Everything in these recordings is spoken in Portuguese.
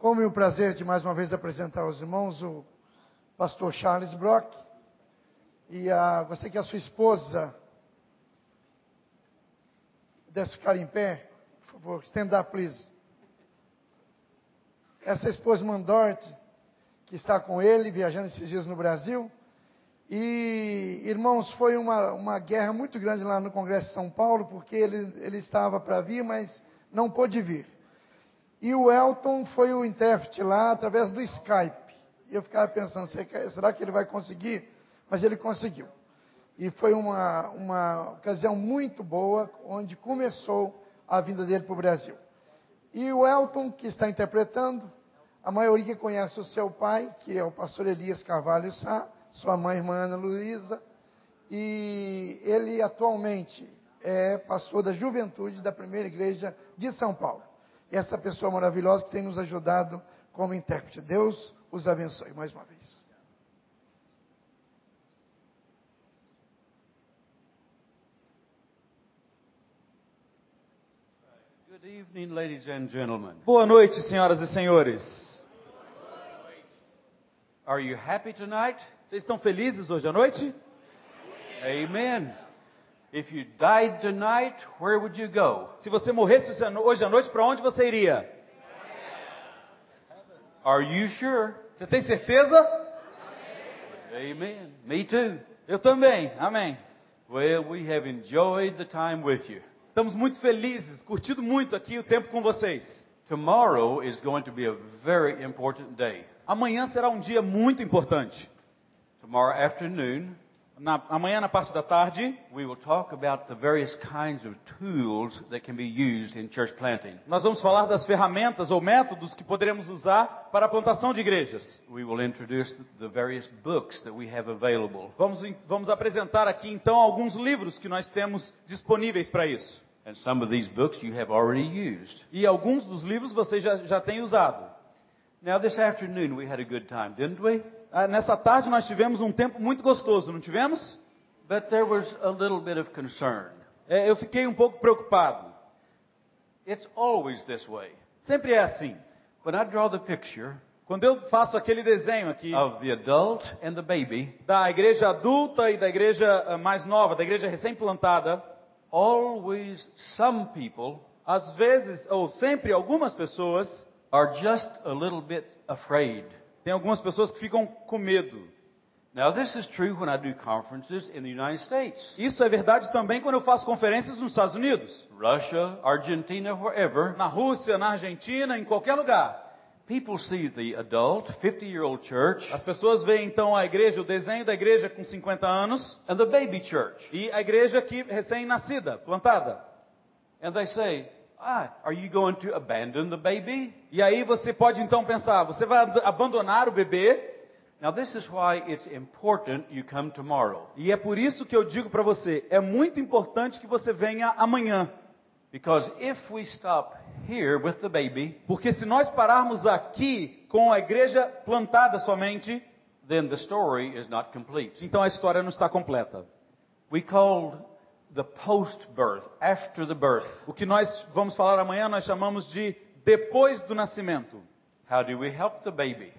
Como é o prazer de mais uma vez apresentar aos irmãos o pastor Charles Brock e a, você que é a sua esposa pudesse ficar em pé, por favor, stand up, please. Essa esposa Mandort, que está com ele, viajando esses dias no Brasil. E, irmãos, foi uma, uma guerra muito grande lá no Congresso de São Paulo, porque ele, ele estava para vir, mas não pôde vir. E o Elton foi o intérprete lá através do Skype. E eu ficava pensando, será que ele vai conseguir? Mas ele conseguiu. E foi uma, uma ocasião muito boa, onde começou a vinda dele para o Brasil. E o Elton, que está interpretando, a maioria conhece o seu pai, que é o pastor Elias Carvalho Sá, sua mãe, irmã Ana Luísa, e ele atualmente é pastor da juventude da primeira igreja de São Paulo. E essa pessoa maravilhosa que tem nos ajudado como intérprete. Deus os abençoe mais uma vez. Good evening, ladies and gentlemen. Boa noite, senhoras e senhores. Are you happy tonight? Vocês estão felizes hoje à noite? Amen. If you died tonight, where would you go? Se você morresse hoje à noite, para onde você iria? Are you sure? Você tem certeza? Amen. Me too. Eu também. Amém. Well, we have enjoyed the time with you. Estamos muito felizes, curtido muito aqui o tempo com vocês. Tomorrow is going to be a very important day. Amanhã será um dia muito importante. Tomorrow afternoon, na, amanhã na parte da tarde, we will talk about the various kinds of tools that can be used in church planting. Nós vamos falar das ferramentas ou métodos que poderemos usar para a plantação de igrejas. We will introduce the various books that we have available. Vamos, vamos apresentar aqui então alguns livros que nós temos disponíveis para isso. And some of these books you have already used. E alguns dos livros você já, já tem usado. Now this afternoon we had a good time, didn't we? Ah, nessa tarde nós tivemos um tempo muito gostoso, não tivemos? But there was a little bit of concern. É, eu fiquei um pouco preocupado. It's always this way. Sempre é assim. When I draw the picture quando eu faço aquele desenho aqui of the adult and the baby, da igreja adulta e da igreja ah, mais nova, da igreja recém-plantada, always some people, às vezes ou sempre algumas pessoas are just a little bit afraid. Tem algumas pessoas que ficam com medo. Now this is true when I do conferences in the United States. Isso é verdade também quando eu faço conferências nos Estados Unidos. Russia, Argentina, wherever. Na Rússia, na Argentina, em qualquer lugar. People see the adult 50-year-old church. As pessoas veem então a igreja, o desenho da igreja com 50 anos. And the baby church. E a igreja que recém-nascida, plantada. And they say, Ah, are you going to abandon the baby? E aí você pode então pensar, você vai abandonar o bebê? Now this is why it's important you come tomorrow. E é por isso que eu digo para você, é muito importante que você venha amanhã. Because if we stop here with the baby, porque se nós pararmos aqui com a igreja plantada somente, then the story is not complete. Então a história não está completa. We called the post-birth, after the birth. O que nós vamos falar amanhã nós chamamos de depois do nascimento. How do we help the baby?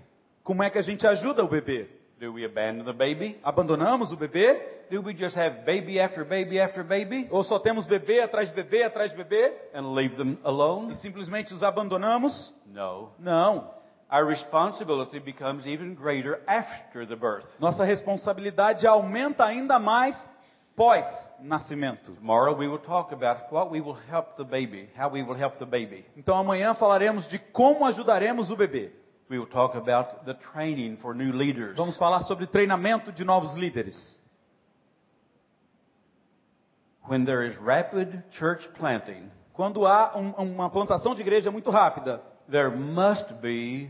Como é que a gente ajuda o bebê? Do we abandon the baby? Abandonamos o bebê? Do we just have baby after baby after baby? Ou só temos bebê atrás de bebê atrás de bebê? And leave them alone? E simplesmente os abandonamos? No. Não. Our responsibility becomes even greater after the birth. Nossa responsabilidade aumenta ainda mais pós-nascimento. Tomorrow we will talk about what we will help the baby, how we will help the baby. Então amanhã falaremos de como ajudaremos o bebê. We will talk about the training for new leaders. Vamos falar sobre treinamento de novos líderes. When there is rapid church planting, quando há um, uma plantação de igreja muito rápida, there must be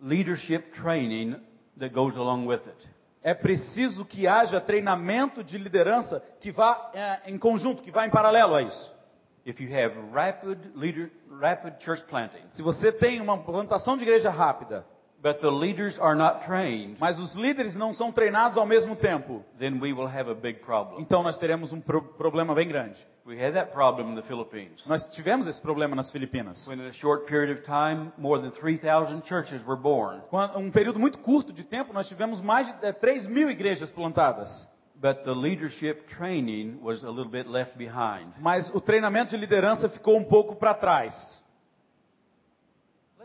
leadership training that goes along with it é preciso que haja treinamento de liderança que vá é, em conjunto, que vá em paralelo a isso. Rapid leader, rapid planting, se você tem uma plantação de igreja rápida, but the leaders are not trained, mas os líderes não são treinados ao mesmo tempo, then we will have a big problem. então nós teremos um pro- problema bem grande. We had that problem in the Philippines. Nós tivemos esse problema nas Filipinas. When in a short period of time, more than 3,000 churches were born. Quando- um período muito curto de tempo, nós tivemos mais de eh, 3 mil igrejas plantadas. But the leadership training was a little bit left behind. Mas o treinamento de liderança ficou um pouco para trás.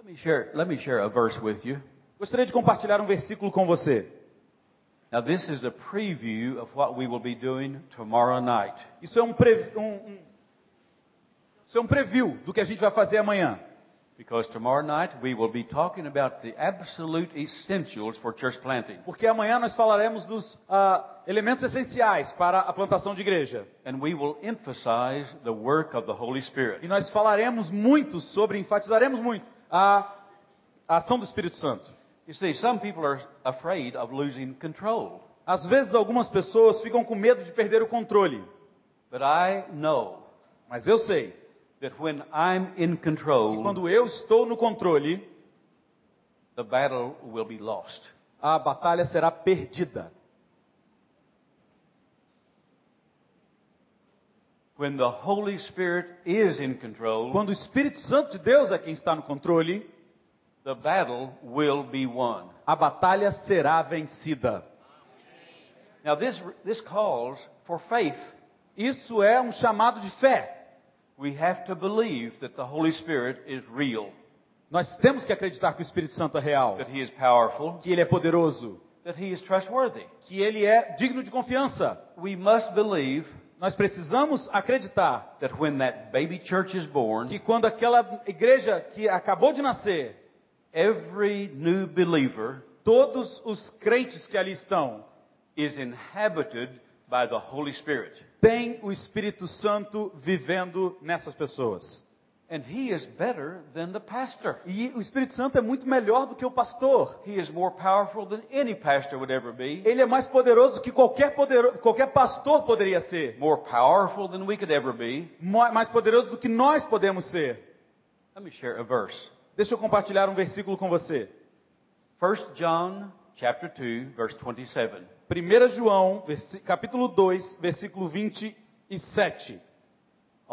Let me share, let me share a verse with you. Gostaria de compartilhar um versículo com você. Now, this is a preview of what we will be doing tomorrow night. Isso é um, pre, um, um, isso é um preview do que a gente vai fazer amanhã. Because tomorrow night we will be talking about the absolute essentials for church planting. Porque amanhã nós falaremos dos ah, elementos essenciais para a plantação de igreja. And we will emphasize the work of the Holy E Spirit. nós falaremos muito sobre, enfatizaremos muito a, a ação do Espírito Santo. You see, some people are afraid of losing control. Às vezes algumas pessoas ficam com medo de perder o controle. But I know Mas eu sei that when I'm in que control, quando eu estou no controle, the battle will be lost. a batalha será perdida. When the Holy Spirit is in control, Quando o Espírito Santo de Deus é quem está no controle, the battle will be won. a batalha será vencida. Now, this, this calls for faith. Isso é um chamado de fé. We have to believe that the Holy Spirit is real, Nós temos que acreditar que o Espírito Santo é real, that He is powerful, que ele é poderoso, that He is trustworthy. que ele é digno de confiança. We must believe Nós precisamos acreditar that when that baby church is born, que quando aquela igreja que acabou de nascer, every new believer todos os crentes que ali estão is inhabited by the Holy Spirit. têm o Espírito Santo vivendo nessas pessoas. And He is better than the pastor. E o Espírito Santo é muito melhor do que o pastor. He is more powerful than any pastor would ever be, Ele é mais poderoso que qualquer, podero- qualquer pastor poderia ser. more powerful than we could ever be. Mais poderoso do que nós podemos ser. Let me share a verse. Deixa eu compartilhar um versículo com você. 1 John chapter 2 verse 27. 1 João, capítulo 2, versículo 27.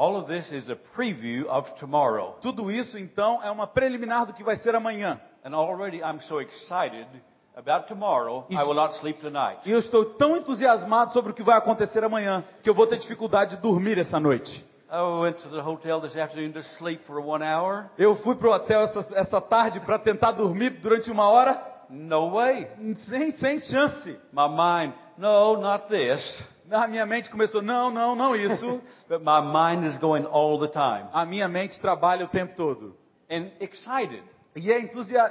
All of this is a preview of tomorrow. Tudo isso, então, é uma preliminar do que vai ser amanhã. And already I'm so excited about tomorrow, I will not sleep tonight. E eu estou tão entusiasmado sobre o que vai acontecer amanhã que eu vou ter dificuldade de dormir essa noite. Eu fui pro hotel essa, essa tarde para tentar dormir durante uma hora, No way. sem, sem chance. My mind, no, not this. Na minha mente começou, não, não, não isso. But my mind is going all the time. A minha mente trabalha o tempo todo. And excited E é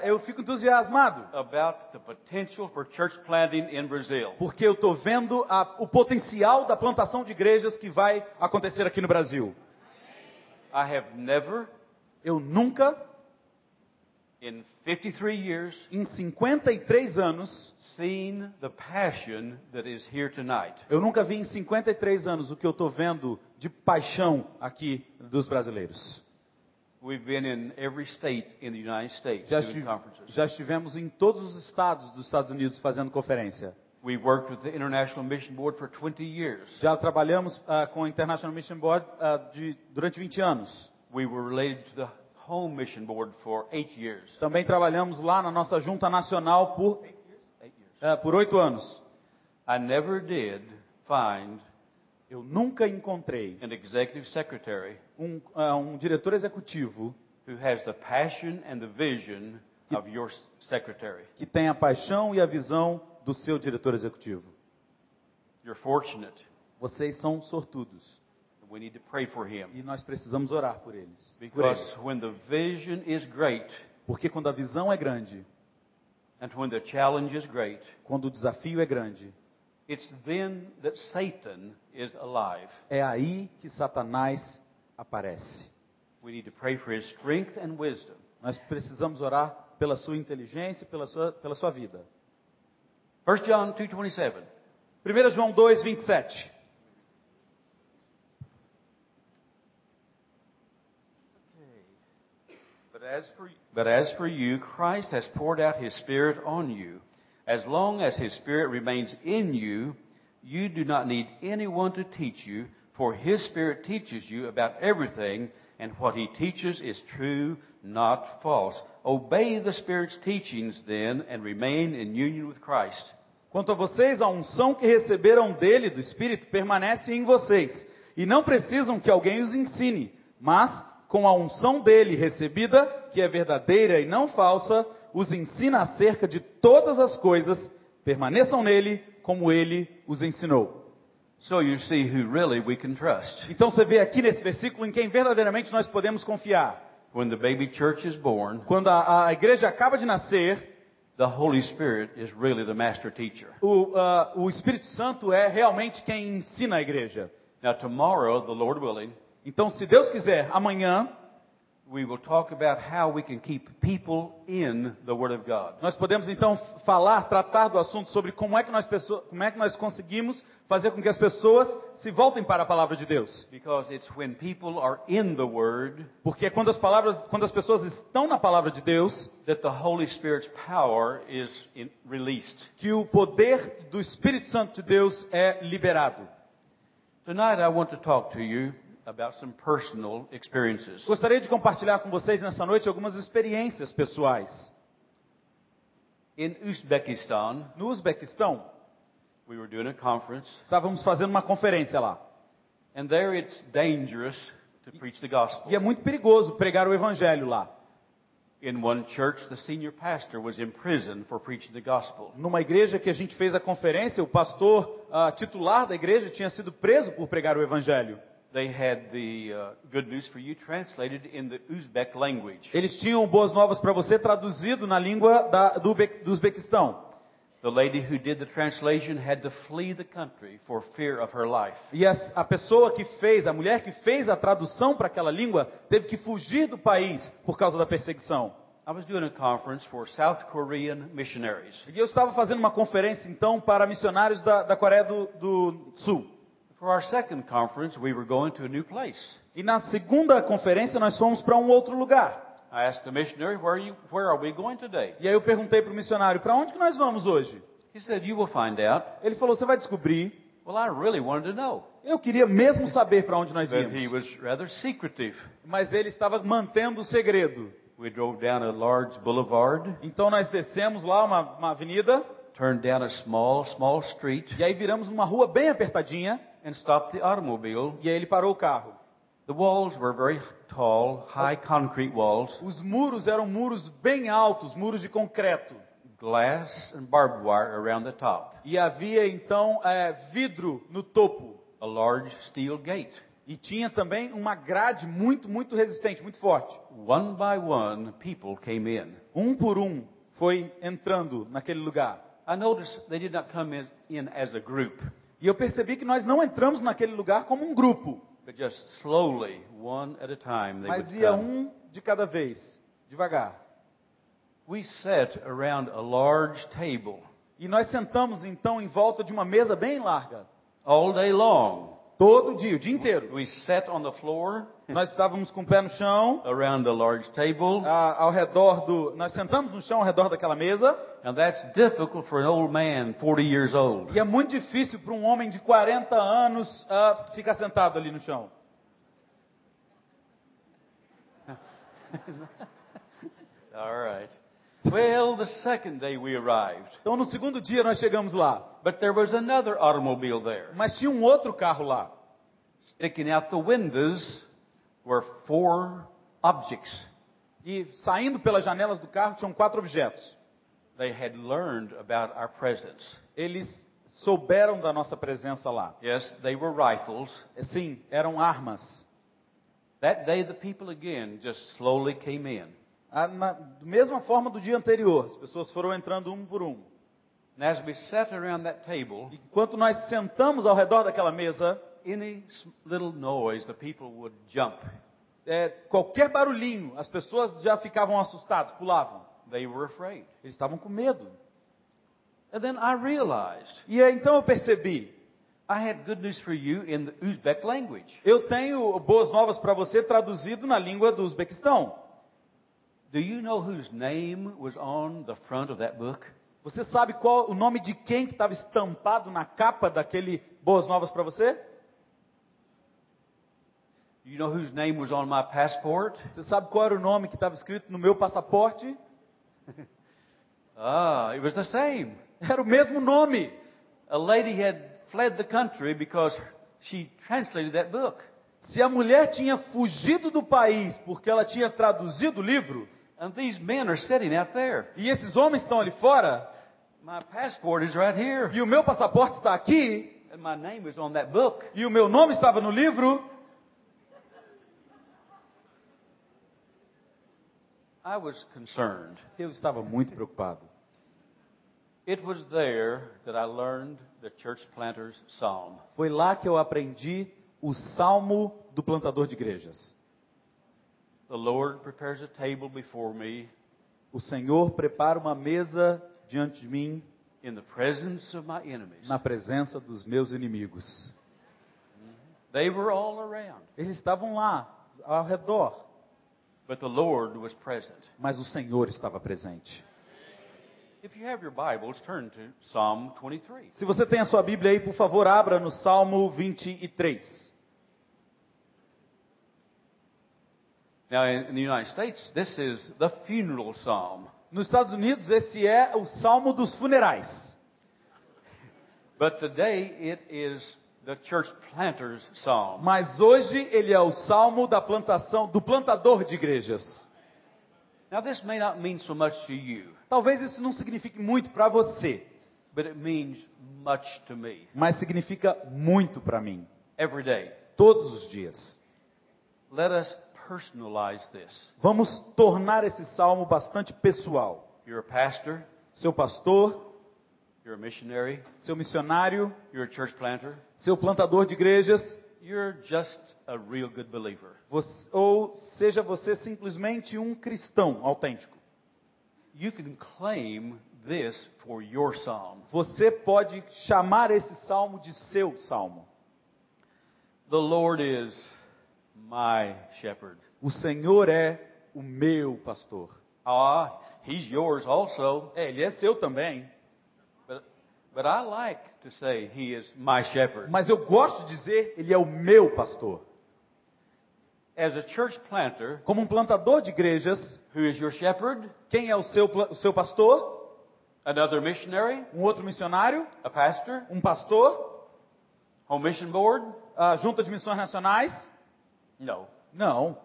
eu fico entusiasmado, about the potential for church planting in Brazil. porque eu estou vendo a- o potencial da plantação de igrejas que vai acontecer aqui no Brasil. I have never, Eu nunca, in 53 years, em 53 anos, seen the passion that is here tonight. eu nunca vi em 53 anos o que eu estou vendo de paixão aqui dos brasileiros. We've been in every state in the United States Já, doing conferences. já estivemos em todos os estados dos Estados Unidos fazendo conferência. We worked with the International Mission Board for 20 years. Já trabalhamos ah, com a International Mission Board ah, de- durante 20 anos. We were related to the Home Mission Board for eight years. Também trabalhamos lá na nossa junta nacional por ah, por oito anos. I never did find Eu nunca encontrei an executive secretary um, ah, um diretor executivo who has the passion and the vision of your secretary. que tenha a paixão e a visão do seu diretor executivo. You're fortunate. Vocês são sortudos We need to pray for him. e nós precisamos orar por eles. Por Because eles. when the vision is great Porque quando a visão é grande, and when the challenge is great, quando o desafio é grande, it's then that Satan is alive. é aí que Satanás aparece. We need to pray for his strength and wisdom. Nós precisamos orar pela sua inteligência e pela sua, pela sua vida. 1 John 2:27. 1 João 2, as for, but as for you, Christ has poured out his Spirit on you. As long as his Spirit remains in you, you do not need anyone to teach you, for his Spirit teaches you about everything, and what he teaches is true, not false. Obey the Spirit's teachings then, and remain in union with Christ. Quanto a vocês, a unção que receberam dele, do Espírito, permanece em vocês. E não precisam que alguém os ensine, mas com a unção dele recebida, que é verdadeira e não falsa, os ensina acerca de todas as coisas, permaneçam nele como ele os ensinou. So you see who really we can trust. Então você vê aqui nesse versículo em quem verdadeiramente nós podemos confiar. When the baby church is born, Quando a, a igreja acaba de nascer, the Holy Spirit is really the master teacher. o, ah, o Espírito Santo é realmente quem ensina a igreja. Now tomorrow, the Lord willing, Então, se Deus quiser, amanhã we will talk about how we can keep people in the Word of God. nós podemos então falar, tratar do assunto sobre como é que nós, como é que nós conseguimos fazer com que as pessoas se voltem para a palavra de Deus. Because it's when people are in the Word Porque é quando as palavras, quando as pessoas estão na palavra de Deus, that the Holy Spirit's power is in, released. que o poder do Espírito Santo de Deus é liberado. Tonight, I want to talk to you about some personal experiences. Gostaria de compartilhar com vocês nessa noite algumas experiências pessoais. In Uzbekistan, No Uzbequistão, we were doing a conference, estávamos fazendo uma conferência lá. and there it's dangerous to preach the gospel. E é muito perigoso pregar o evangelho lá. In one church, the senior pastor was in prison for preaching the gospel. Numa igreja que a gente fez a conferência, o pastor ah, titular da igreja tinha sido preso por pregar o evangelho. They had the uh, good news for you translated in the Uzbek language. Eles tinham boas novas para você traduzido na língua da, do, do Uzbequistão. The lady who did the translation had to flee the country for fear of her life. E a, a pessoa que fez, a mulher que fez a tradução para aquela língua, teve que fugir do país por causa da perseguição. I was doing a conference for South Korean missionaries. E eu estava fazendo uma conferência então para missionários da, da Coreia do, do Sul. For our second conference, we were going to a new place. E na segunda conferência nós fomos para um outro lugar. I asked the missionary, where are, you, where are we going today? E aí eu perguntei para o missionário, para onde que nós vamos hoje? He said, you will find out. Ele falou, você vai descobrir. Well, I really wanted to know. Eu queria mesmo saber para onde nós But he íamos. was rather secretive. Mas ele estava mantendo o segredo. We drove down a large boulevard, Então nós descemos lá uma, uma avenida turned down a small, small street, e aí viramos numa rua bem apertadinha and stopped the automobile. e aí ele parou o carro. The walls were very tall, high concrete walls, Os muros eram muros bem altos, muros de concreto. glass and barbed wire around the top, E havia então é, vidro no topo. a large steel gate. E tinha também uma grade muito, muito resistente, muito forte. One by one, people came in. Um por um foi entrando naquele lugar. I noticed they did not come in, in as a group, E eu percebi que nós não entramos naquele lugar como um grupo, but just slowly, one at a time, mas ia come. um de cada vez, devagar. We sat around a large table E nós sentamos então em volta de uma mesa bem larga, all day long. todo dia, o dia inteiro. We sat on the floor Nós estávamos com o pé no chão, around a large table, a- ao redor do. Nós sentamos no chão ao redor daquela mesa, and that's difficult for an old man 40 years old. e é muito difícil para um homem de 40 anos ah, ficar sentado ali no chão. All right. Well, the second day we arrived, Então no segundo dia nós chegamos lá, but there was another automobile there. mas tinha um outro carro lá. Sticking out the windows were four objects. E saindo pelas janelas do carro tinham quatro objetos. They had learned about our presence. Eles souberam da nossa presença lá. Yes, they were rifles. Sim, eram armas. That day, the people again just slowly came in. Ah, na da mesma forma do dia anterior, as pessoas foram entrando um por um. And as we sat around that table, Enquanto nós sentamos ao redor daquela mesa, any little noise, the people would jump. é, qualquer barulhinho, as pessoas já ficavam assustadas, pulavam. They were afraid. Eles estavam com medo. And then I realized E aí, então eu percebi, I had good news for you in the Uzbek language. eu tenho boas novas para você traduzido na língua do Uzbequistão. Do you know whose name was on the front of that book? Você sabe qual o nome de quem que estava estampado na capa daquele Boas Novas para você? You know whose name was on my passport? Você sabe qual era o nome que estava escrito no meu passaporte? Ah, it was the same. Era o mesmo nome. A lady had fled the country because she translated that book. Se a mulher tinha fugido do país porque ela tinha traduzido o livro, And these men are sitting out there. e esses homens estão ali fora, My passport is right here. e o meu passaporte está aqui, And my name is on that book. e o meu nome estava no livro, I was concerned. eu estava muito preocupado. It was there that I learned the church planter's psalm. Foi lá que eu aprendi o salmo do plantador de igrejas. The Lord prepares a table before me O Senhor prepara uma mesa diante de mim in the presence of my enemies. na presença dos meus inimigos. They were all around, Eles estavam lá, ao redor, but the Lord was present. mas o Senhor estava presente. If you have your Bibles, turn to Psalm 23. Se você tem a sua Bíblia aí, por favor, abra no Salmo 23. Now, in, the United States, this is the funeral psalm. Nos Estados Unidos, esse é o Salmo dos funerais. But today it is the church planter's psalm. Mas hoje ele é o Salmo da plantação, do plantador de igrejas. Now, this may not mean so much to you, Talvez isso não signifique muito para você, but it means much to me mas significa muito para mim, every day. todos os dias. Let us personalize this. Vamos tornar esse salmo bastante pessoal. You're a pastor, Seu pastor, you're a missionary, seu missionário, you're a church planter, seu plantador de igrejas, you're just a real good believer. você- ou seja você simplesmente um cristão autêntico. You can claim this for your psalm. Você pode chamar esse salmo de seu salmo. The Lord is my shepherd. O Senhor é o meu pastor. Ah, He's yours also. É, ele é seu também. But, I like to say He is my shepherd. Mas eu gosto de dizer, ele é o meu pastor. As a church planter, Como um plantador de igrejas, who is your shepherd? quem é o seu, o seu pastor? Another missionary? Um outro missionário? A pastor? Um pastor? Home mission board? A junta de missões nacionais? No. Não.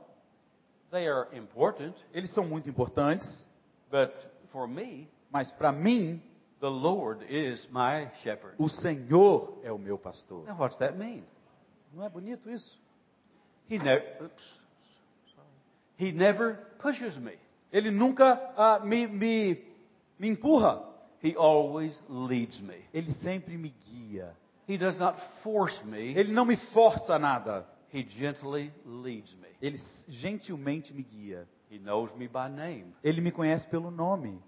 They are important, Eles são muito importantes, but for me, mas para mim, the Lord is my shepherd. o Senhor é o meu pastor. Now, what's that mean? Não é bonito isso? He never, oops. He never pushes me. Ele nunca ah, me, me, me empurra. He always leads me. Ele sempre me guia. He does not force me. Ele não me força nada. He gently leads me. Ele gentilmente me guia. He knows me by name. Ele me conhece pelo nome.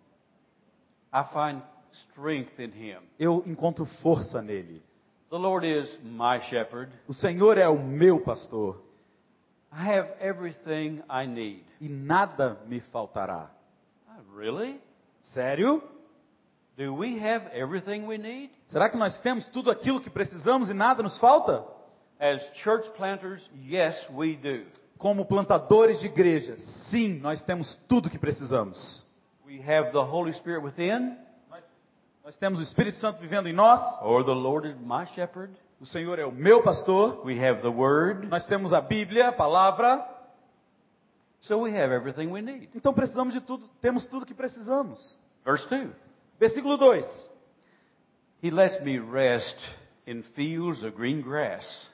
I find strength in him. Eu encontro força nele. The Lord is my shepherd. O Senhor é o meu pastor I have everything I need. e nada me faltará. Ah, Really? Sério? Do we have everything we need? Será que nós temos tudo aquilo que precisamos e nada nos falta? As church planters, yes, we do. Como plantadores de igrejas, sim, nós temos tudo que precisamos. We have the Holy Spirit within, Nós, temos o Espírito Santo vivendo em nós. or the Lord is my shepherd. O Senhor é o meu pastor. We have the Word, Nós temos a Bíblia, a palavra. so we have everything we need. Então precisamos de tudo, temos tudo que precisamos. Verse 2 Versículo 2. He lets me rest in fields of green grass.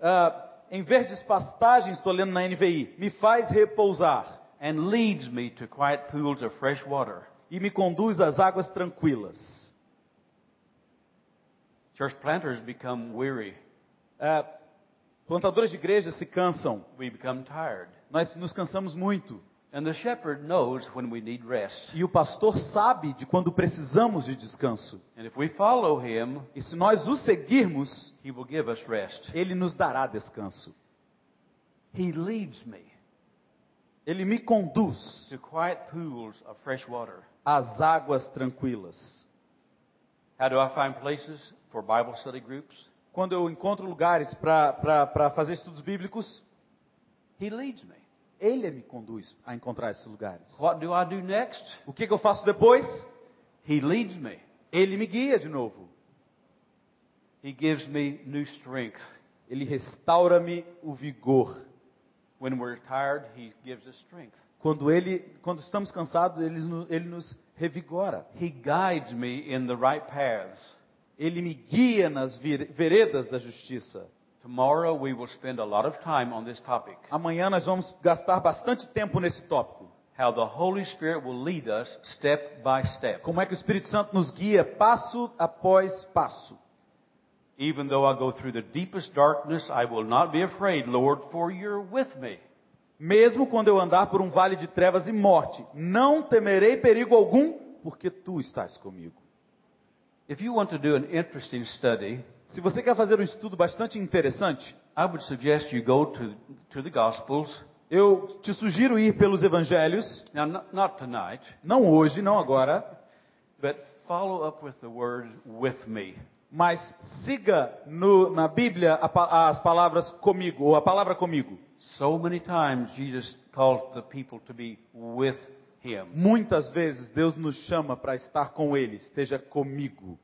Ah, em verdes pastagens, estou lendo na NVI, me faz repousar and leads me to quiet pools of fresh water. E me conduz às águas tranquilas. Church planters become weary. Ah, plantadores de igrejas se cansam. We become tired. Nós nos cansamos muito. And the shepherd knows when we need rest. E o pastor sabe de quando precisamos de descanso. And if we follow him, E se nós o seguirmos, he will give us rest. ele nos dará descanso. He leads me. Ele me conduz to quiet pools of fresh water. Às águas tranquilas. How do I find places for Bible study groups? Quando eu encontro lugares para fazer estudos bíblicos, He leads me. Ele me conduz a encontrar esses lugares. What do I do next? O que, que eu faço depois? He leads me. Ele me guia de novo. He gives me new strength. Ele restaura-me o vigor. When we're tired, He gives us strength. Quando, ele, quando estamos cansados, ele, ele nos revigora. He guides me in the right paths. Ele me guia nas veredas da justiça. Tomorrow we will spend a lot of time on this topic. Amanhã nós vamos gastar bastante tempo nesse tópico. How the Holy Spirit will lead us step by step. Como é que o Espírito Santo nos guia passo após passo. Even though I go through the deepest darkness, I will not be afraid, Lord, for you're with me. Mesmo quando eu andar por um vale de trevas e morte, não temerei perigo algum, porque tu estás comigo. If you want to do an interesting study, Se você quer fazer um estudo bastante interessante, I would suggest you go to, to the Gospels. eu te sugiro ir pelos evangelhos, Now, not, not tonight, não hoje, não agora, but follow up with the word with me. mas siga no- na Bíblia a as palavras comigo, ou a palavra comigo. So many times Jesus calls the people to be with him. Muitas vezes Deus nos chama para estar com Ele, esteja comigo.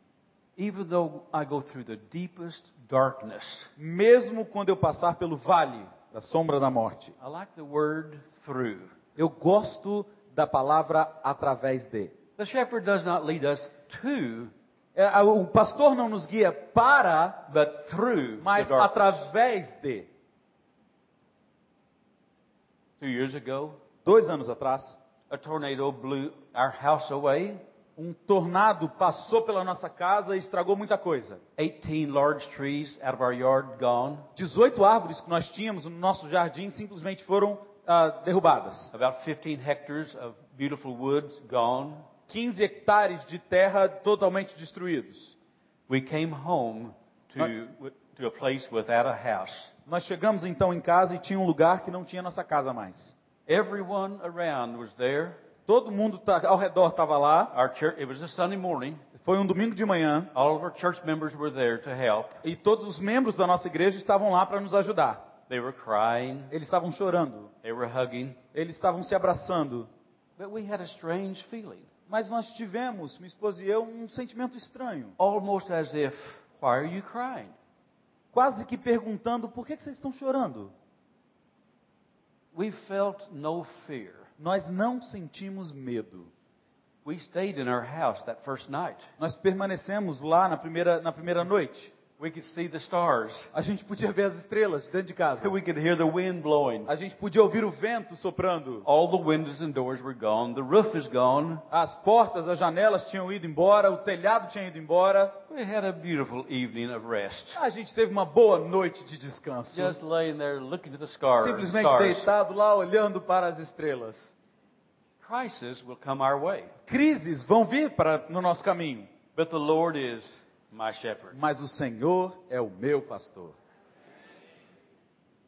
Even though I go through the deepest darkness, Mesmo quando eu passar pelo vale da sombra da morte. I like the word through. Eu gosto da palavra através de. The shepherd does not lead us to, É, O pastor não nos guia para, but through mas através de. Two years ago, Dois anos atrás, a tornado blew our house away. um tornado passou pela nossa casa e estragou muita coisa. 18 large trees out of our yard gone. 18 árvores que nós tínhamos no nosso jardim simplesmente foram ah, derrubadas. About 15 hectares of beautiful woods gone. 15 hectares de terra totalmente destruídos. We came home to, to a place without a house. Nós chegamos então em casa e tinha um lugar que não tinha nossa casa mais. Everyone around was there. Todo mundo tá- ao redor estava lá. Our church, it was a Sunday morning. Foi um domingo de manhã All of our church members were there to help. e todos os membros da nossa igreja estavam lá para nos ajudar. They were crying. Eles estavam chorando, They were hugging. eles estavam se abraçando. But we had a strange feeling. Mas nós tivemos, minha esposa e eu, um sentimento estranho. Almost as if, why are you crying? Quase que perguntando: por que que vocês estão chorando? We felt no fear. Nós não sentimos medo. We stayed in our house that first night. Nós permanecemos lá na primeira, na primeira noite. We could see the stars. A gente podia ver as estrelas dentro de casa. We could hear the wind blowing. A gente podia ouvir o vento soprando. All the windows and doors were gone. The roof is gone. As portas, as janelas tinham ido embora, o telhado tinha ido embora. We had a beautiful evening of rest. A gente teve uma boa noite de descanso. Just laying there looking at the stars. Simplesmente stars. deitado lá olhando para as estrelas. Crises will come our way. Crises vão vir para no nosso caminho, But the Lord is my shepherd. mas o Senhor é o meu pastor.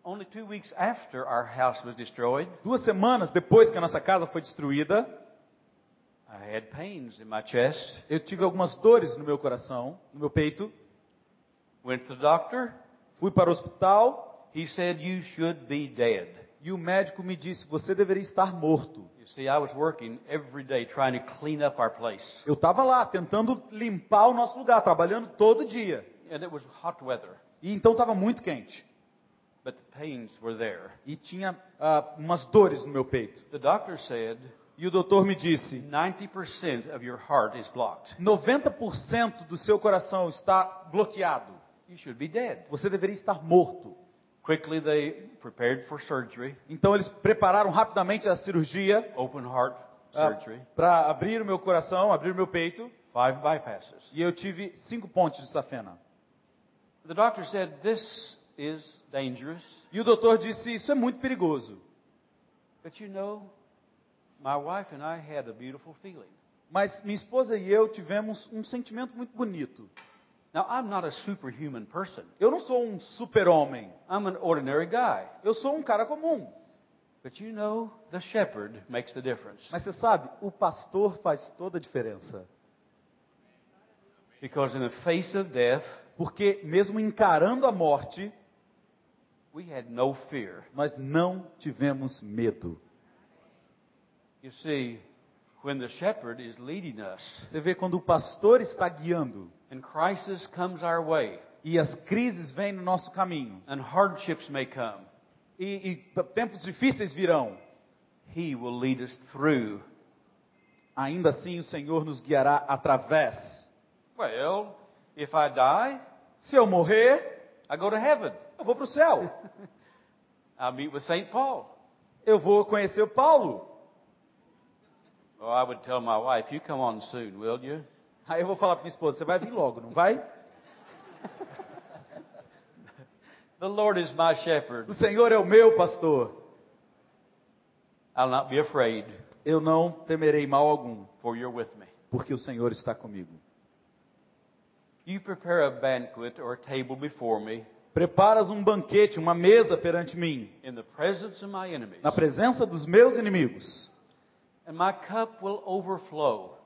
Only two weeks after our house was destroyed, Duas semanas depois que a nossa casa foi destruída, I had pains in my chest. eu tive algumas dores no meu coração, no meu peito. Went to the doctor. Fui para o hospital He said, You should be dead. E o médico me disse: você deveria estar morto. You see, I was working every day trying to clean up our place. Eu estava lá tentando limpar o nosso lugar, trabalhando todo dia. And it was hot weather, E então estava muito quente. but the pains were there. E tinha ah, umas dores no meu peito. The doctor said, E o doutor me disse: 90% of your heart is blocked. 90% do seu coração está bloqueado. You should be dead. Você deveria estar morto. Quickly, they prepared for surgery, Então eles prepararam rapidamente a cirurgia open heart ah, surgery, para abrir o meu coração, abrir o meu peito. five bypasses. E eu tive cinco pontes de safena. The doctor said, This is dangerous, E o doutor disse: Isso é muito perigoso. but you know, my wife and I had a beautiful feeling. Mas minha esposa e eu tivemos um sentimento muito bonito. Now, I'm not a superhuman person. Eu não sou um super-homem. I'm an ordinary guy. Eu sou um cara comum. But you know, the shepherd makes the difference. Mas você sabe, o pastor faz toda a diferença. Because in the face of death, Porque mesmo encarando a morte, we had no fear. nós não tivemos medo. You see, when the shepherd is leading us Você vê quando o pastor está guiando and crisis comes our way e as crises vêm no nosso caminho and hardships may come, e, e tempos difíceis virão, he will lead us through. ainda assim o Senhor nos guiará através. Well, if I die, Se eu morrer, I go to heaven. eu vou para o céu. I'll meet with St. Paul. Eu vou conhecer o Paulo. Oh, I would tell my wife, you come on soon, will you? Aí eu vou falar para minha esposa, você vai vir logo, não vai? The Lord is my shepherd. O Senhor é o meu pastor. I'll not be afraid, Eu não temerei mal algum, for you're with me. porque o Senhor está comigo. You prepare a banquet or a table before me Preparas um banquete, uma mesa perante mim, in the presence of my enemies, na presença dos meus inimigos. and my cup will overflow.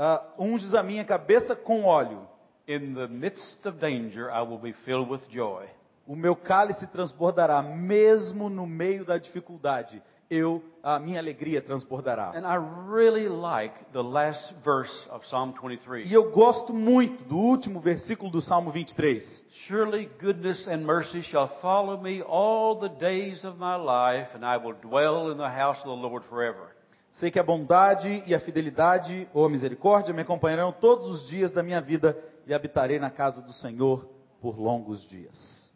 Ah, unges a minha cabeça com óleo. In the midst of danger, I will be filled with joy. O meu cálice transbordará, mesmo no meio da dificuldade. Eu, a minha alegria transbordará. And I really like the last verse of Psalm 23. E eu gosto muito do último versículo do Salmo 23. Surely goodness and mercy shall follow me all the days of my life, and I will dwell in the house of the Lord forever. Sei que a bondade e a fidelidade ou a misericórdia me acompanharão todos os dias da minha vida e habitarei na casa do Senhor por longos dias.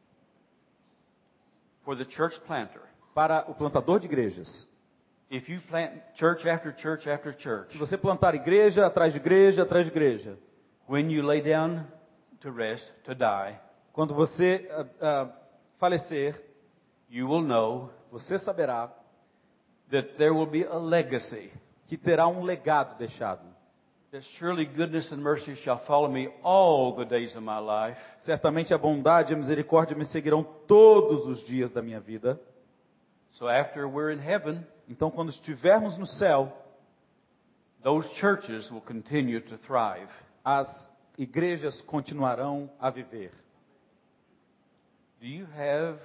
For the church planter, Para o plantador de igrejas, if you plant church after church after church, se você plantar igreja atrás de igreja atrás de igreja, when you lay down to rest, to die, quando você ah, ah, falecer, you will know você saberá that there will be a legacy. que terá um legado deixado. That surely goodness and mercy shall follow me all the days of my life, Certamente a bondade e a misericórdia me seguirão todos os dias da minha vida. So after we're in heaven, Então, quando estivermos no céu, those churches will continue to thrive. as igrejas continuarão a viver. Do you have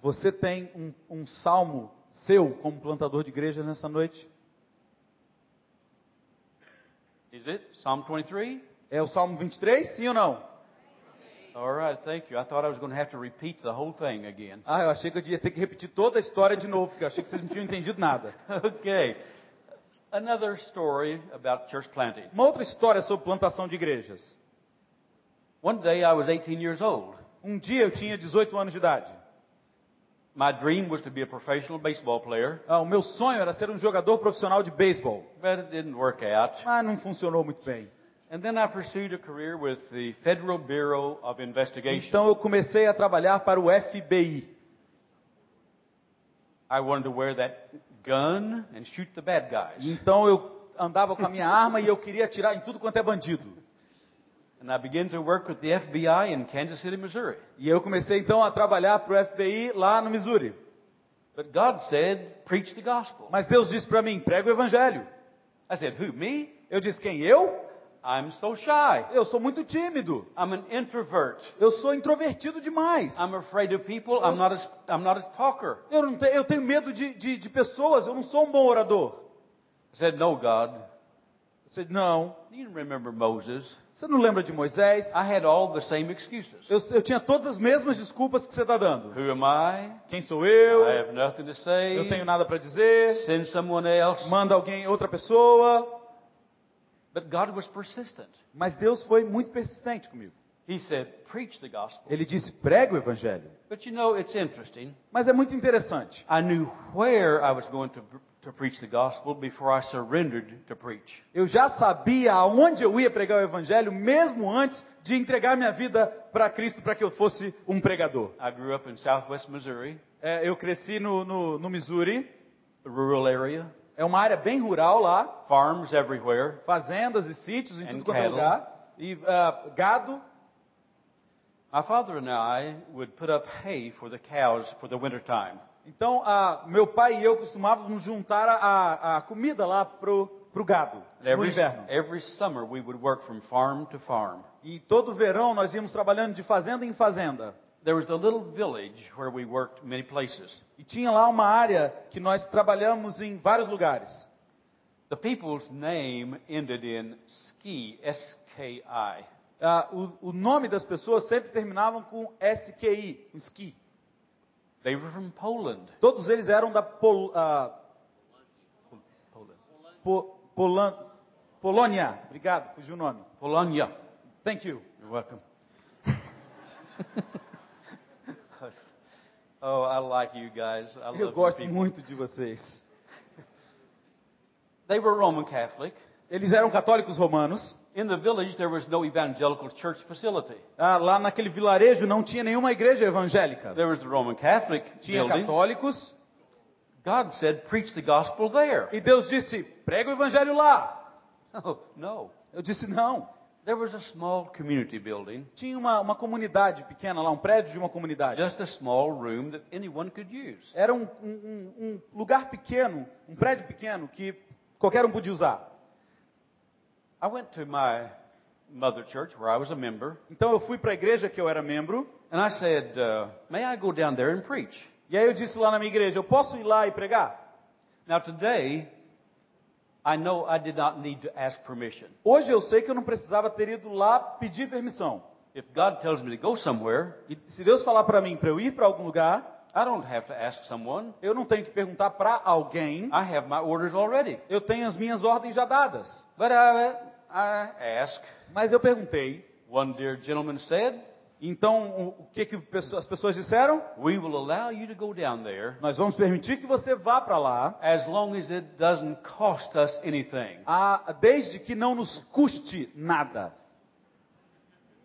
Você tem um, um salmo seu como plantador de igreja nessa noite? Is it Psalm 23? É o salmo 23? Sim ou não? All right, thank you. I thought I was going to have to repeat the whole thing again. Ah, eu achei que eu ia ter que repetir toda a história de novo, porque eu achei que vocês não tinham entendido nada. okay. Another story about church planting. Uma outra história sobre plantação de igrejas. One day I was 18 years old. Um dia eu tinha 18 anos de idade. My dream was to be a professional baseball player, Ah, o meu sonho era ser um jogador profissional de beisebol, but it didn't work out. mas não funcionou muito bem. And then I pursued a career with the Federal Bureau of Investigation. Então eu comecei a trabalhar para o FBI. I wanted to wear that gun and shoot the bad guys. Então eu andava com a minha arma e eu queria atirar em tudo quanto é bandido. City, Missouri. E eu comecei então a trabalhar para o FBI lá no Missouri. But God said, preach the gospel. Mas Deus disse para mim, prega o evangelho. I said, who, me? Eu disse, quem? Eu? I'm so shy. Eu sou muito tímido. I'm an introvert. Eu sou introvertido demais. I'm afraid of people. I'm not a, I'm not a talker. Eu, não te, eu tenho medo de, de, de pessoas, eu não sou um bom orador. I said, no, God. Disse, não. You remember Moses. Você não lembra de Moisés? I had all the same excuses. Eu, eu tinha todas as mesmas desculpas que você está dando. Who am I? Quem sou eu? I have nothing to say. Eu tenho nada para dizer. Send someone else. Manda alguém, outra pessoa. But God was persistent. Mas Deus foi muito persistente comigo. He said, preach the gospel. Ele disse, prega o evangelho. But you know, it's interesting. Mas é muito interessante. I knew where I was going to, to preach the gospel before I surrendered to preach. Eu já sabia aonde eu ia pregar o evangelho, mesmo antes de entregar minha vida para Cristo, para que eu fosse um pregador. I grew up in southwest Missouri, É, eu cresci no, no, no Missouri, a rural area, é uma área bem rural lá, farms everywhere. fazendas e sítios em And tudo quanto é lugar, e ah, gado. My father and I would put up hay for the cows for the winter time. Então, a, meu pai e eu costumávamos juntar a, a comida lá pro, pro gado no Every, inverno. every summer we would work from farm to farm. E todo verão nós íamos trabalhando de fazenda em fazenda. There was the little village where we worked many places. E tinha lá uma área que nós trabalhamos em vários lugares. The people's name ended in ski, S-K-I. Ah, o, o nome das pessoas sempre terminavam com com ski. They were from Poland. Todos eles eram da Pol, ah, Poland. Po- Polan- Polônia. Obrigado, fugiu o nome. Polonia. Thank you. You're welcome. oh, I like you guys. I love Eu gosto muito de vocês. They were Roman Catholic. Eles eram católicos romanos. In the village, there was no evangelical church facility. Ah, lá naquele vilarejo não tinha nenhuma igreja evangélica. There was the Roman Catholic Tinha building. católicos. God said, preach the gospel there. E Deus disse: prega o evangelho lá. Oh, no. Eu disse: não. There was a small community building, Tinha uma, uma comunidade pequena lá, um prédio de uma comunidade. just a small room that anyone could use. Era um, um- um- um lugar pequeno, um prédio pequeno que qualquer um podia usar. I went to my mother church where I was a member, Então eu fui para a igreja que eu era membro. and I said, uh, May I go down there and preach? E aí eu disse lá na minha igreja: eu posso ir lá e pregar? Now, today, I know I did not need to ask permission. Hoje eu sei que eu não precisava ter ido lá pedir permissão. If God tells me to go somewhere, E se Deus falar para mim para eu ir para algum lugar, I don't have to ask someone. eu não tenho que perguntar para alguém. I have my orders already. Eu tenho as minhas ordens já dadas. But I, I asked. Mas eu perguntei. One dear gentleman said, Então o que, que as pessoas disseram? We will allow you to go down there Nós vamos permitir que você vá para lá, as long as it doesn't cost us anything. ah, desde que não nos custe nada.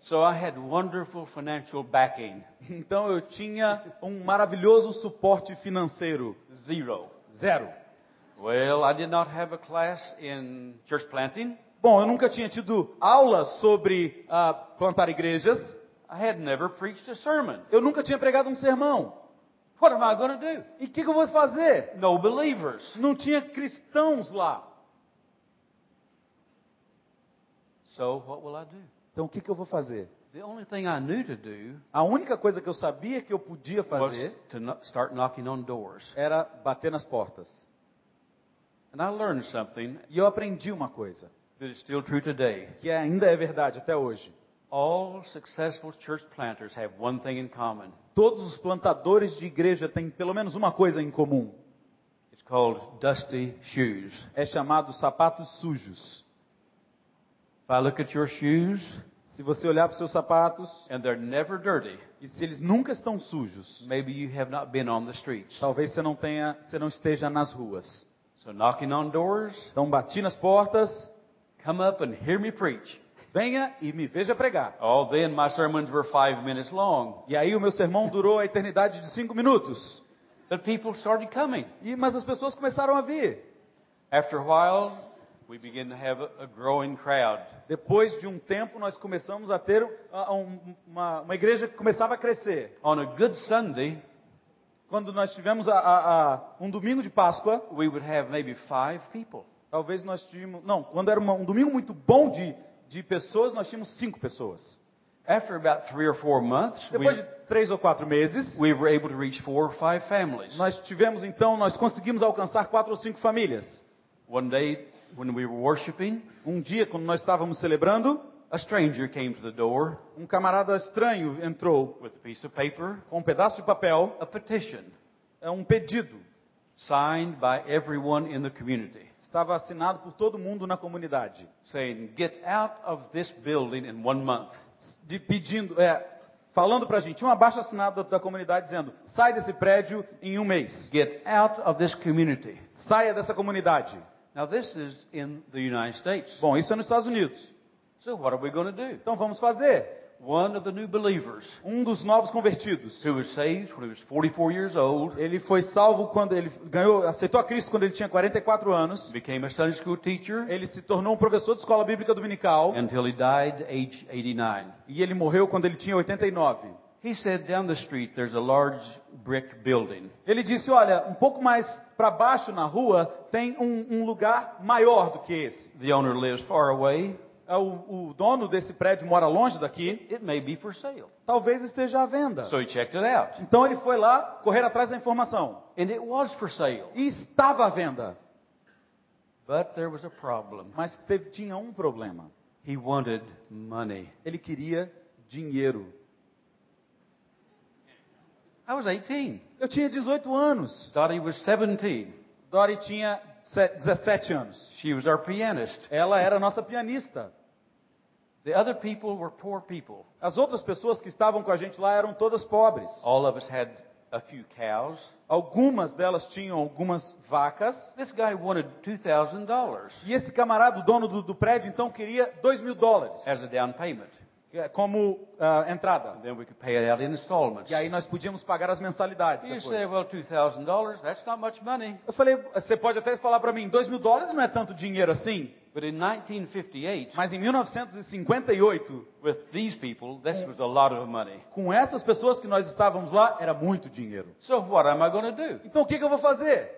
So I had wonderful financial backing. Então eu tinha um maravilhoso suporte financeiro. Zero. Zero. Well, I did not have a class in church planting. Bom, eu nunca tinha tido aula sobre ah, plantar igrejas. I had never preached a sermon. Eu nunca tinha pregado um sermão. What am I going to do? E o que, que eu vou fazer? No believers. Não tinha cristãos lá. So what will I do? Então o que, que eu vou fazer? The only thing I knew to do A única coisa que eu sabia que eu podia was fazer era bater nas portas. And I learned something E eu aprendi uma coisa, that is still true today. que ainda é verdade até hoje. All successful church planters have one thing in common. Todos os plantadores de igreja têm pelo menos uma coisa em comum. It's called dusty shoes. É chamado sapatos sujos. If I look at your shoes Se você olhar para os seus sapatos and they're never dirty, e se eles nunca estão sujos, maybe you have not been on the streets. talvez você não tenha, você não esteja nas ruas. So knocking on doors, Então bati nas portas, come up and hear me preach. venha e me veja pregar. Oh, then my sermons were five minutes long. E aí o meu sermão durou a eternidade de cinco minutos. But people started coming. E mas as pessoas começaram a vir. After a while, we began to have a, a growing crowd. Depois de um tempo, nós começamos a ter uma, uma igreja que começava a crescer. On a good Sunday, Quando nós tivemos um domingo de Páscoa, we would have maybe five people. Talvez nós tínhamos. Não, quando era um domingo muito bom de, de pessoas, nós tínhamos cinco pessoas. After about three or four months, we, Depois de três ou quatro meses, we were able to reach four or five families. nós tivemos então, nós conseguimos alcançar quatro ou cinco famílias. One day, when we were worshiping, Um dia, quando nós estávamos celebrando, a stranger came to the door um camarada estranho entrou with a piece of paper, com um pedaço de papel, a petition é um pedido. signed by everyone in the community, Estava assinado por todo mundo na comunidade. saying, Get out of this building in one month. de pedindo, é, falando pra gente, um abaixo assinado da comunidade dizendo: sai desse prédio em um mês, Get out of this community. saia dessa comunidade. Now, this is in the United States. Bom, isso é nos Estados Unidos. So, what are we going to do? Então vamos fazer. One of the new believers, um dos novos convertidos. who was saved when he was 44 years old, Ele foi salvo quando ele ganhou, aceitou a Cristo quando ele tinha 44 anos. became a Sunday school teacher Ele se tornou um professor de escola bíblica dominical until he died age 89. e ele morreu quando ele tinha 89. He said down the street there's a large brick building. Ele disse: Olha, um pouco mais para baixo na rua tem um, um lugar maior do que esse. The owner lives far away. É, O, o dono desse prédio mora longe daqui, It may be for sale. talvez esteja à venda. So he checked it out. Então ele foi lá correr atrás da informação And it was for sale. e estava à venda, But there was a problem. mas teve, tinha um problema. He wanted money. Ele queria dinheiro. I was 18. Eu tinha 18 anos. Dottie was 17. Dory tinha se- 17 anos. She was our pianist. Ela era nossa pianista. The other people were poor people. As outras pessoas que estavam com a gente lá eram todas pobres. All of us had a few cows. Algumas delas tinham algumas vacas. This guy wanted $2,000 E esse camarada, o dono do, do prédio, então queria 2 mil dólares as a down payment. eh, como ah, entrada. Then we could pay it out in installments. E aí nós podíamos pagar as mensalidades You depois. say, well, $2,000, that's not much money. Eu falei, você pode até falar para mim, 2 mil dólares não é tanto dinheiro assim. But in 1958, Mas em 1958, with these people, this was a lot of money. com essas pessoas que nós estávamos lá, era muito dinheiro. So what am I going to do? Então o que, que eu vou fazer?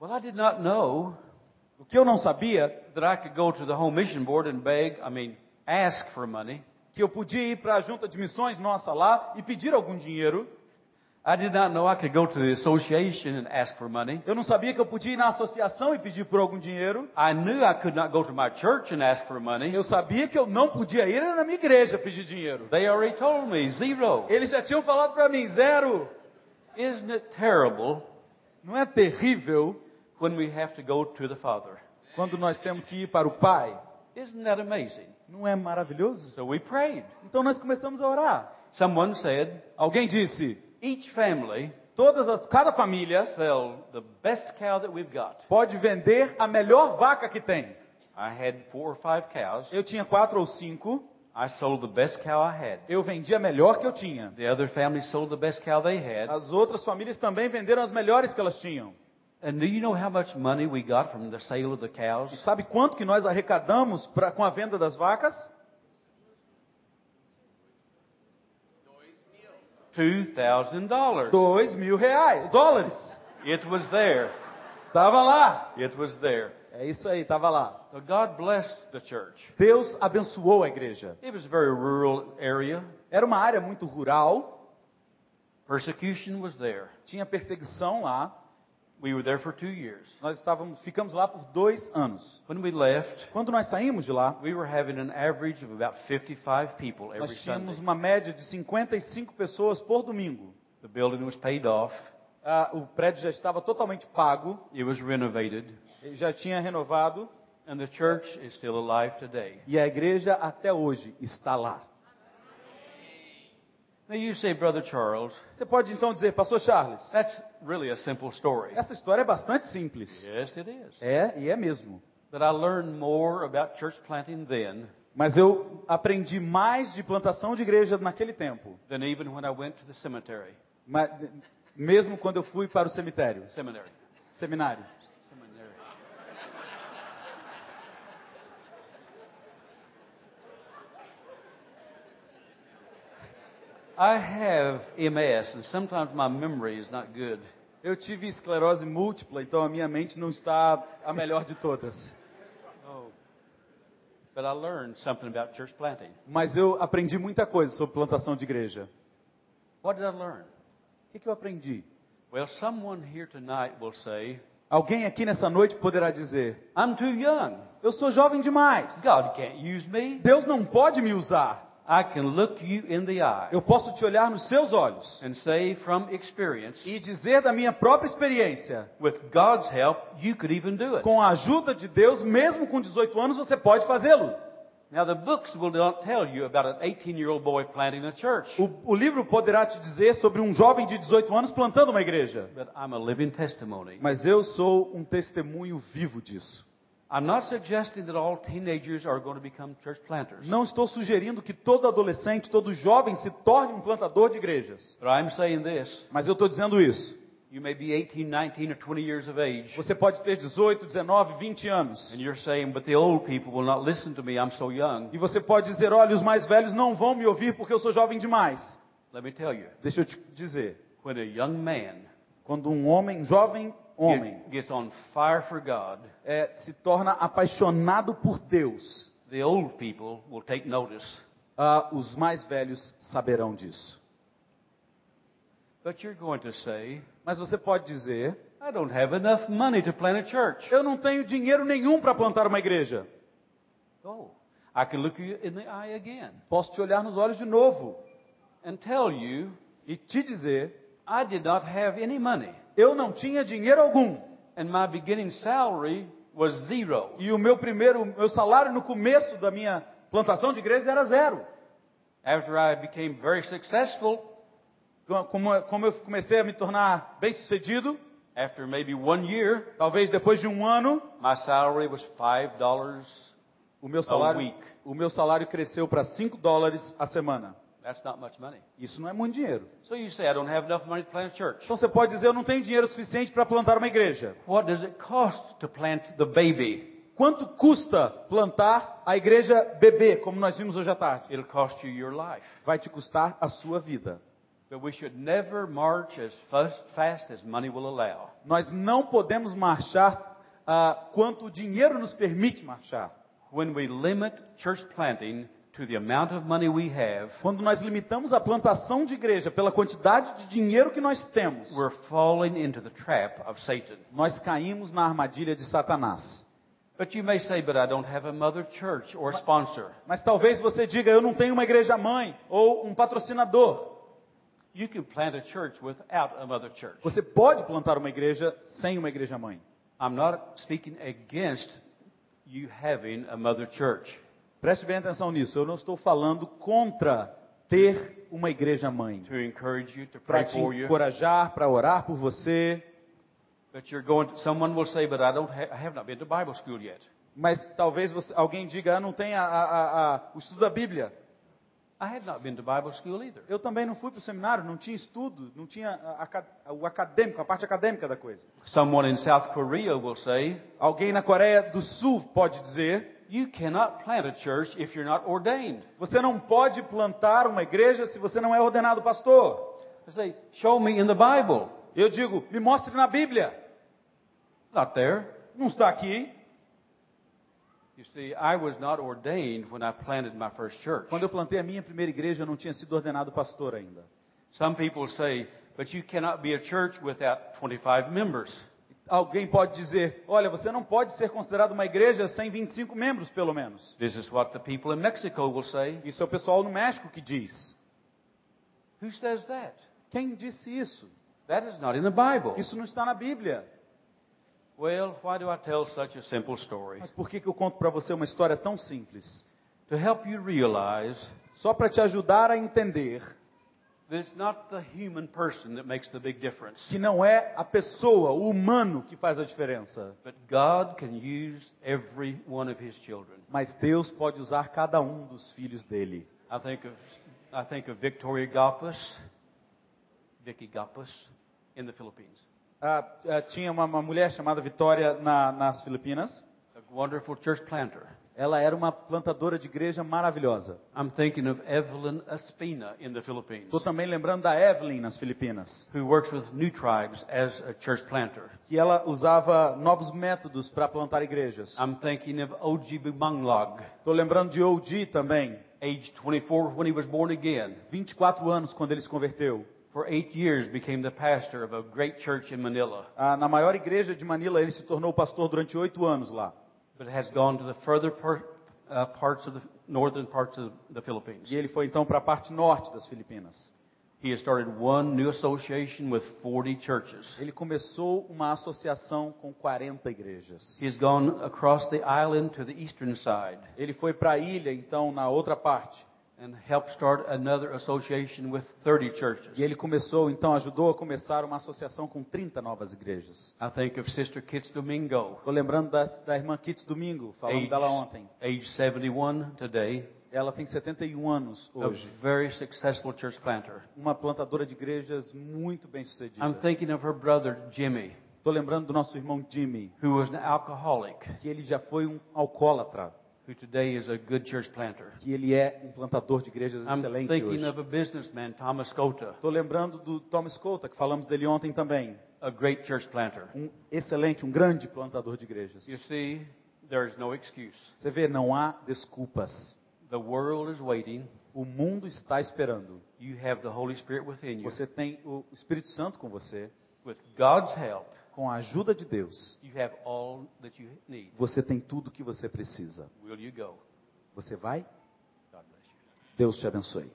Well, I did not know O que eu não sabia, that I could go to the home mission board and beg, I mean, ask for money. que eu podia ir para a junta de missões nossa lá e pedir algum dinheiro. I did not know I could go to the association and ask for money. Eu não sabia que eu podia ir na associação e pedir por algum dinheiro. I knew I could not go to my church and ask for money. Eu sabia que eu não podia ir na minha igreja pedir dinheiro. They already told me zero. Eles já tinham falado para mim, zero. Isn't it terrible Não é terrível when we have to go to the Father? quando nós temos que ir para o Pai? Isn't that amazing? Não é maravilhoso? So we prayed. Então nós começamos a orar. Someone said, Alguém disse, each family todas as, cada família sell the best cow that we've got. pode vender a melhor vaca que tem. I had four or five cows. Eu tinha quatro ou cinco, I sold the best cow I had. eu vendi a melhor que eu tinha. The other families sold the best cow they had. As outras famílias também venderam as melhores que elas tinham. And do you know how much money we got from the sale of the E cows? sabe quanto que nós arrecadamos pra, com a venda das vacas? $2,000. Dois mil reais, dólares. It was there. Estava lá. It was there. É isso aí, estava lá. So God blessed the church. Deus abençoou a igreja. It was a very rural area. Era uma área muito rural, Persecution was there. tinha perseguição lá. We were there for two years. Nós estávamos, ficamos lá por dois anos. When we left, Quando nós saímos de lá, we were having an average of about 55 people every nós tínhamos Sunday. uma média de 55 pessoas por domingo. The building was paid off. Ah, o prédio já estava totalmente pago, It was renovated. ele já tinha renovado And the church is still alive today. e a igreja até hoje está lá. Now you say, Brother Charles, Você pode então dizer, Pastor Charles, that's really a simple story. essa história é bastante simples. Yes, it is. É, e é mesmo. But I learned more about church planting then Mas eu aprendi mais de plantação de igreja naquele tempo. than even when I went to the cemetery. Ma- mesmo quando eu fui para o cemitério, Seminary. seminário. Seminary. I have MS, and sometimes my memory is not good. Eu tive esclerose múltipla, então a minha mente não está a melhor de todas. Oh. But I learned something about church planting. Mas eu aprendi muita coisa sobre plantação de igreja. What did I learn? O que, que eu aprendi? Well, someone here tonight will say, Alguém aqui nessa noite poderá dizer: I'm too young. Eu sou jovem demais. God can't use me. Deus não pode me usar. I can look you in the eye Eu posso te olhar nos seus olhos and say from experience, e dizer da minha própria experiência: with God's help, you could even do it. com a ajuda de Deus, mesmo com 18 anos, você pode fazê-lo. Now, the books will not tell you about an 18 year old boy planting a church, O, o livro poderá te dizer sobre um jovem de 18 anos plantando uma igreja. but I'm a living testimony. Mas eu sou um testemunho vivo disso. Não estou sugerindo que todo adolescente, todo jovem se torne um plantador de igrejas. But I'm saying this. Mas eu estou dizendo isso. You may be 18, 19, or 20 years of age. Você pode ter 18, 19, 20 anos. And you're saying, but the old people will not listen to me. I'm so young. E você pode dizer: olha, os mais velhos não vão me ouvir porque eu sou jovem demais. Let me tell you. Deixa eu te dizer: When a young man quando um homem, jovem homem, get- gets on fire for God, é, se torna apaixonado por Deus, the old people will take notice. ah, os mais velhos saberão disso. But you're going to say, Mas você pode dizer: I don't have enough money to plant a church. eu não tenho dinheiro nenhum para plantar uma igreja. Oh, I can look you in the eye again Posso te olhar nos olhos de novo and tell you e te dizer: I did not have any money, eu não tinha dinheiro algum. and my beginning salary was zero. E o meu primeiro, meu salário no começo da minha plantação de igreja era zero. After I became very successful, Como, como eu comecei a me tornar bem sucedido, after maybe one year, talvez depois de um ano, my salary was five dollars. o meu salário, week. o meu salário cresceu para 5 dólares a semana. That's not much money. Isso não é muito dinheiro. So you say I don't have enough money to plant a church. Então você pode dizer, eu não tenho dinheiro suficiente para plantar uma igreja. What does it cost to plant the baby? Quanto custa plantar a igreja bebê, como nós vimos hoje à tarde? It'll cost you your life. Vai te custar a sua vida. But we should never march as fast, fast as money will allow. Nós não podemos marchar ah, quanto o dinheiro nos permite marchar. When we limit church planting Quando nós limitamos a plantação de igreja pela quantidade de dinheiro que nós temos, we're falling into the trap of Satan. nós caímos na armadilha de Satanás. But you may say, but I don't have a mother church or a sponsor. Mas talvez você diga, eu não tenho uma igreja mãe ou um patrocinador. You can plant a church without a mother church. Você pode plantar uma igreja sem uma igreja mãe. I'm not speaking against you having a mother church. Preste bem atenção nisso. Eu não estou falando contra ter uma igreja mãe. Para te encorajar, para orar por você. Mas talvez você- alguém diga, ah, não tem a- a- a- o estudo da Bíblia. I had not been to Bible school either. Eu também não fui para o seminário, não tinha estudo, não tinha o acadêmico, a parte acadêmica da coisa. Someone in South Korea will say, Alguém na Coreia do Sul pode dizer, you cannot plant a church if you're not ordained. você não pode plantar uma igreja se você não é ordenado pastor. I say, show me in the Bible. Eu digo, me mostre na Bíblia. It's not there. Não está aqui. You see, I was not ordained when I planted my first church. Quando eu plantei a minha primeira igreja, eu não tinha sido ordenado pastor ainda. Some people say, but you cannot be a church without 25 members. Alguém pode dizer, olha, você não pode ser considerado uma igreja sem 25 membros, pelo menos. This is what the people in Mexico will say. Isso é o pessoal no México que diz. Who says that? Quem disse isso? That is not in the Bible. Isso não está na Bíblia. Well, why do I tell such a simple story? Mas por que, que eu conto para você uma história tão simples? To help you realize Só para te ajudar a entender que não é a pessoa, o humano, que faz a diferença. but God can use every one of His children. Mas Deus pode usar cada um dos filhos dele. I think of, I think of Victoria Gappas, Vicky Gappas, in the Philippines. Ah, ah, tinha uma, uma mulher chamada Vitória na- nas Filipinas. A wonderful church planter. Ela era uma plantadora de igreja maravilhosa. I'm thinking of Evelyn Espina in the Philippines, Estou também lembrando da Evelyn nas Filipinas, who works with New Tribes as a church planter. que ela usava novos métodos para plantar igrejas. I'm thinking of Oji Bumanglog, Estou lembrando de OG também, age 24 when he was born again. 24 anos quando ele se converteu. For eight years became the pastor of a great church in Manila, Ah, na maior igreja de Manila, ele se tornou pastor durante oito anos lá. But has gone to the further per, uh, parts of the northern parts of the Philippines. E ele foi então para a parte norte das Filipinas. He has started one new association with 40 churches. Ele começou uma associação com 40 igrejas. He has gone across the island to the eastern side. Ele foi para a ilha, então, na outra parte. And helped start another association with 30 churches. E ele começou, então, ajudou a começar uma associação com 30 novas igrejas. I think of Sister Kits Domingo, Estou lembrando da, da irmã Kits Domingo, falando age, dela ontem. age 71 today, Ela tem 71 anos a hoje. very successful church planter. Uma plantadora de igrejas muito bem sucedida. I'm thinking of her brother Jimmy, Estou lembrando do nosso irmão Jimmy, who was an alcoholic, que ele já foi um alcoólatra, who today is a good church planter. que ele é um plantador de igrejas I'm excelente thinking hoje. of a businessman, Thomas Cota, Estou lembrando do Thomas Couta, que falamos dele ontem também. a great church planter. Um excelente, um grande plantador de igrejas. You see, there's no excuse. Você vê, não há desculpas. The world is waiting. O mundo está esperando. You have the Holy Spirit within you. Você tem o Espírito Santo com você. With God's help, com a ajuda de Deus, você tem tudo que você precisa. Você vai? Deus te abençoe.